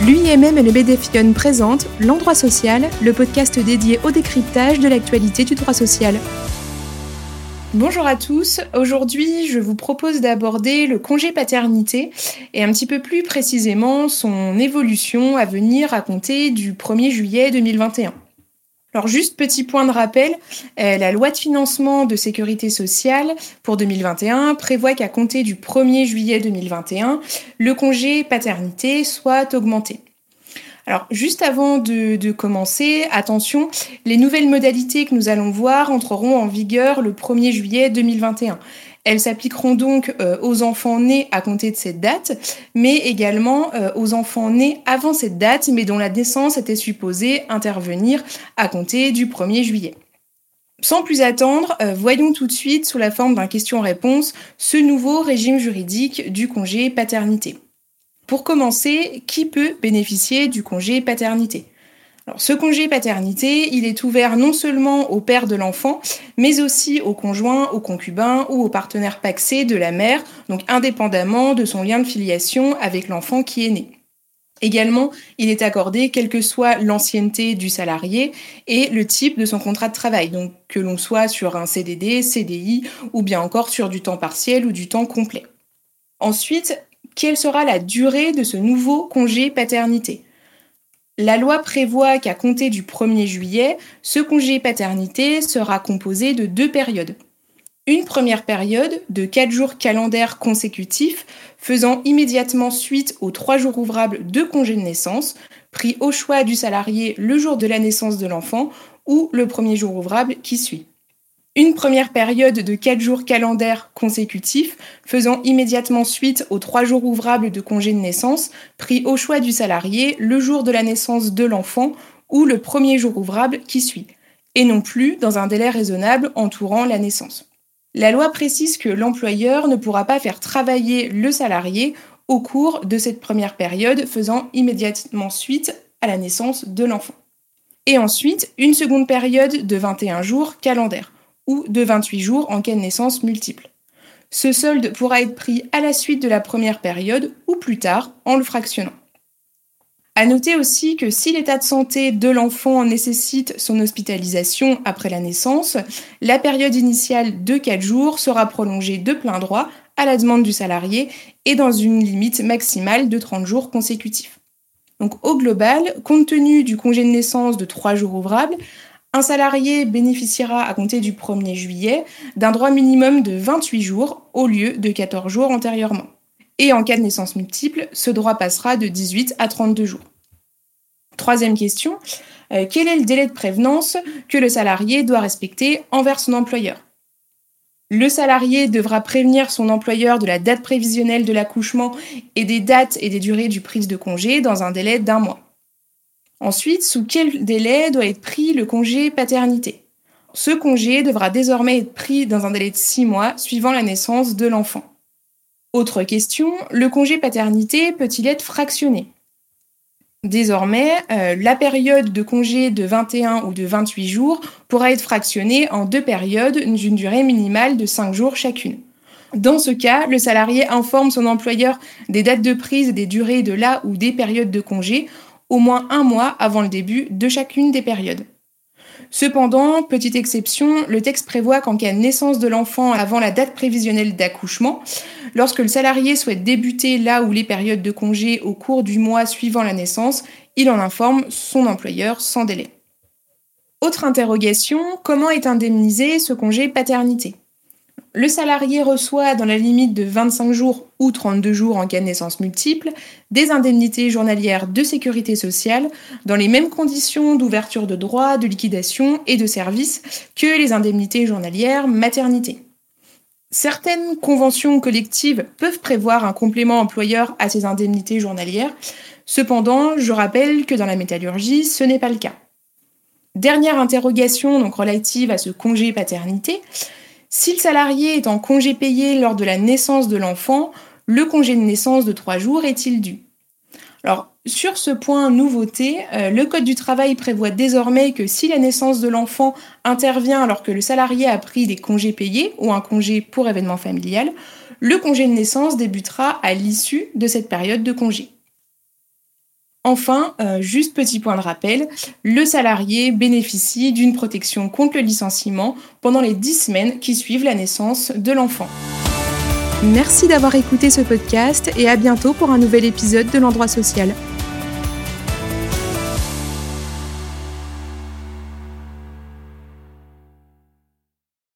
L'UIMM et le BDFION présentent L'Endroit Social, le podcast dédié au décryptage de l'actualité du droit social. Bonjour à tous, aujourd'hui je vous propose d'aborder le congé paternité et un petit peu plus précisément son évolution à venir à compter du 1er juillet 2021. Alors juste petit point de rappel, euh, la loi de financement de sécurité sociale pour 2021 prévoit qu'à compter du 1er juillet 2021, le congé paternité soit augmenté. Alors juste avant de, commencer, attention, les nouvelles modalités que nous allons voir entreront en vigueur le 1er juillet 2021. Elles s'appliqueront donc euh, aux enfants nés à compter de cette date, mais également euh, aux enfants nés avant cette date, mais dont la naissance était supposée intervenir à compter du 1er juillet. Sans plus attendre, euh, voyons tout de suite, sous la forme d'un question-réponse, ce nouveau régime juridique du congé paternité. Pour commencer, qui peut bénéficier du congé paternité? Ce congé paternité, il est ouvert non seulement au père de l'enfant, mais aussi au conjoint, au concubin ou au partenaire paxé de la mère, donc indépendamment de son lien de filiation avec l'enfant qui est né. Également, il est accordé quelle que soit l'ancienneté du salarié et le type de son contrat de travail, donc que l'on soit sur un CDD, CDI ou bien encore sur du temps partiel ou du temps complet. Ensuite, quelle sera la durée de ce nouveau congé paternité? La loi prévoit qu'à compter du 1er juillet, ce congé paternité sera composé de deux périodes. Une première période de 4 jours calendaires consécutifs faisant immédiatement suite aux 3 jours ouvrables de congé de naissance, pris au choix du salarié le jour de la naissance de l'enfant ou le premier jour ouvrable qui suit une première période de 4 jours calendaires consécutifs, faisant immédiatement suite aux 3 jours ouvrables de congé de naissance, pris au choix du salarié le jour de la naissance de l'enfant ou le premier jour ouvrable qui suit, et non plus dans un délai raisonnable entourant la naissance. La loi précise que l'employeur ne pourra pas faire travailler le salarié au cours de cette première période faisant immédiatement suite à la naissance de l'enfant. Et ensuite, une seconde période de 21 jours calendaires ou de 28 jours en cas de naissance multiple. Ce solde pourra être pris à la suite de la première période ou plus tard en le fractionnant. À noter aussi que si l'état de santé de l'enfant nécessite son hospitalisation après la naissance, la période initiale de 4 jours sera prolongée de plein droit à la demande du salarié et dans une limite maximale de 30 jours consécutifs. Donc au global, compte tenu du congé de naissance de 3 jours ouvrables, un salarié bénéficiera à compter du 1er juillet d'un droit minimum de 28 jours au lieu de 14 jours antérieurement. Et en cas de naissance multiple, ce droit passera de 18 à 32 jours. Troisième question, euh, quel est le délai de prévenance que le salarié doit respecter envers son employeur? Le salarié devra prévenir son employeur de la date prévisionnelle de l'accouchement et des dates et des durées du prise de congé dans un délai d'un mois. Ensuite, sous quel délai doit être pris le congé paternité? Ce congé devra désormais être pris dans un délai de 6 mois suivant la naissance de l'enfant. Autre question, le congé paternité peut-il être fractionné? Désormais, euh, la période de congé de 21 ou de 28 jours pourra être fractionnée en deux périodes d'une durée minimale de 5 jours chacune. Dans ce cas, le salarié informe son employeur des dates de prise et des durées de la ou des périodes de congé au moins un mois avant le début de chacune des périodes. Cependant, petite exception, le texte prévoit qu'en cas de naissance de l'enfant avant la date prévisionnelle d'accouchement, lorsque le salarié souhaite débuter là où les périodes de congé au cours du mois suivant la naissance, il en informe son employeur sans délai. Autre interrogation, comment est indemnisé ce congé paternité? Le salarié reçoit, dans la limite de 25 jours ou 32 jours en cas de naissance multiple, des indemnités journalières de sécurité sociale dans les mêmes conditions d'ouverture de droits, de liquidation et de services que les indemnités journalières maternité. Certaines conventions collectives peuvent prévoir un complément employeur à ces indemnités journalières. Cependant, je rappelle que dans la métallurgie, ce n'est pas le cas. Dernière interrogation donc relative à ce congé paternité. Si le salarié est en congé payé lors de la naissance de l'enfant, le congé de naissance de trois jours est-il dû? Alors, sur ce point nouveauté, euh, le Code du travail prévoit désormais que si la naissance de l'enfant intervient alors que le salarié a pris des congés payés ou un congé pour événement familial, le congé de naissance débutera à l'issue de cette période de congé. Enfin, euh, juste petit point de rappel, le salarié bénéficie d'une protection contre le licenciement pendant les 10 semaines qui suivent la naissance de l'enfant. Merci d'avoir écouté ce podcast et à bientôt pour un nouvel épisode de l'endroit social.